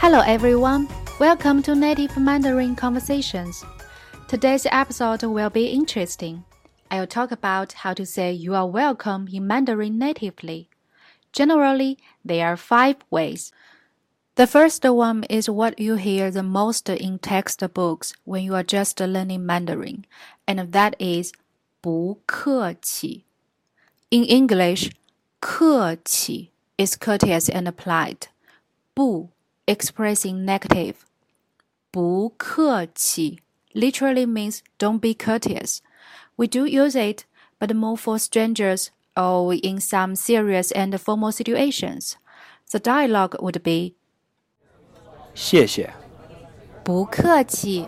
Hello everyone, welcome to Native Mandarin Conversations. Today's episode will be interesting. I'll talk about how to say you are welcome in Mandarin natively. Generally, there are five ways. The first one is what you hear the most in textbooks when you are just learning Mandarin, and that is 不客气. In English, 客气 is courteous and polite. 不 expressing negative. 不客气 literally means don't be courteous. We do use it, but more for strangers or in some serious and formal situations. The dialogue would be 谢谢。不客气。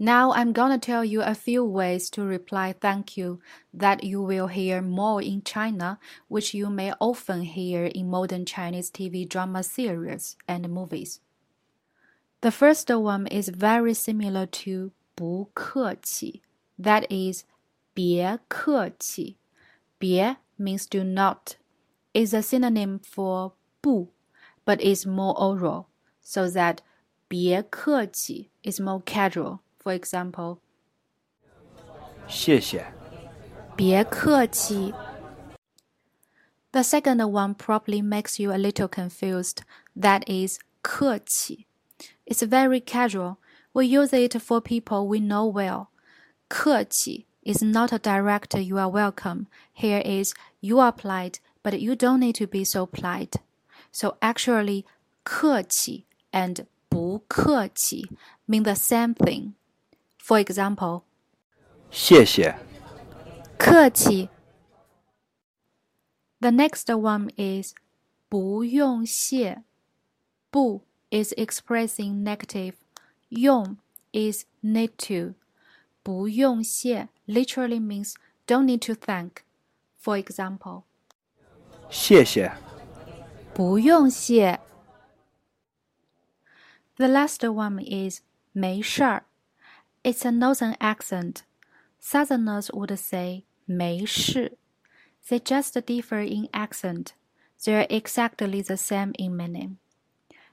now I'm gonna tell you a few ways to reply thank you that you will hear more in China, which you may often hear in modern Chinese TV drama series and movies. The first one is very similar to 不客气, that is 别客气.别 means do not, is a synonym for 不, but is more oral, so that 别客气 is more casual. For example, 谢谢。别客气。The second one probably makes you a little confused. That is 客气. It's very casual. We use it for people we know well. 客气 is not a direct you are welcome. Here is you are polite, but you don't need to be so polite. So actually, 客气 and 不客气 mean the same thing. For example, 谢谢。客气。The next one is 不用谢。不 is expressing negative. 用 is need to. 不用谢 literally means don't need to thank. For example, 谢谢。不用谢。The last one is 没事儿。 it's a northern accent. Southerners would say 没事. They just differ in accent. They're exactly the same in meaning.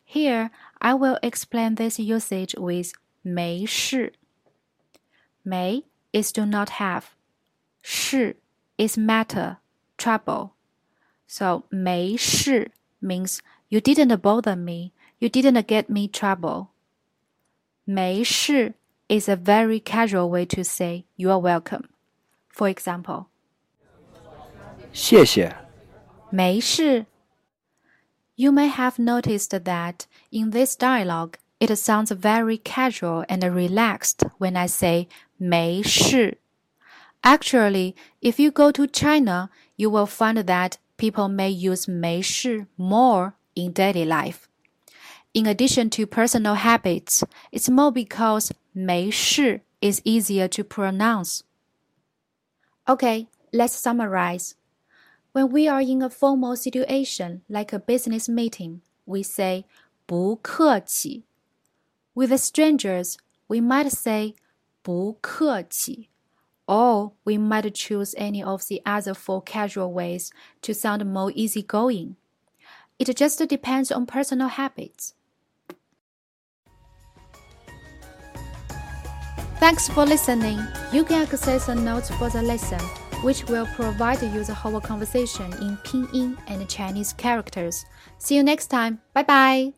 Here, I will explain this usage with 没事.没 is do not have. 事 is matter, trouble. So 没事 means you didn't bother me, you didn't get me trouble. 没事 is a very casual way to say you are welcome. For example, 谢谢。没事. You may have noticed that in this dialogue, it sounds very casual and relaxed when I say 没事. Actually, if you go to China, you will find that people may use 没事 more in daily life. In addition to personal habits, it's more because 没事 is easier to pronounce. Okay, let's summarize. When we are in a formal situation like a business meeting, we say 不客气. With the strangers, we might say 不客气, or we might choose any of the other four casual ways to sound more easygoing. It just depends on personal habits. Thanks for listening. You can access the notes for the lesson, which will provide you the whole conversation in Pinyin and Chinese characters. See you next time. Bye bye.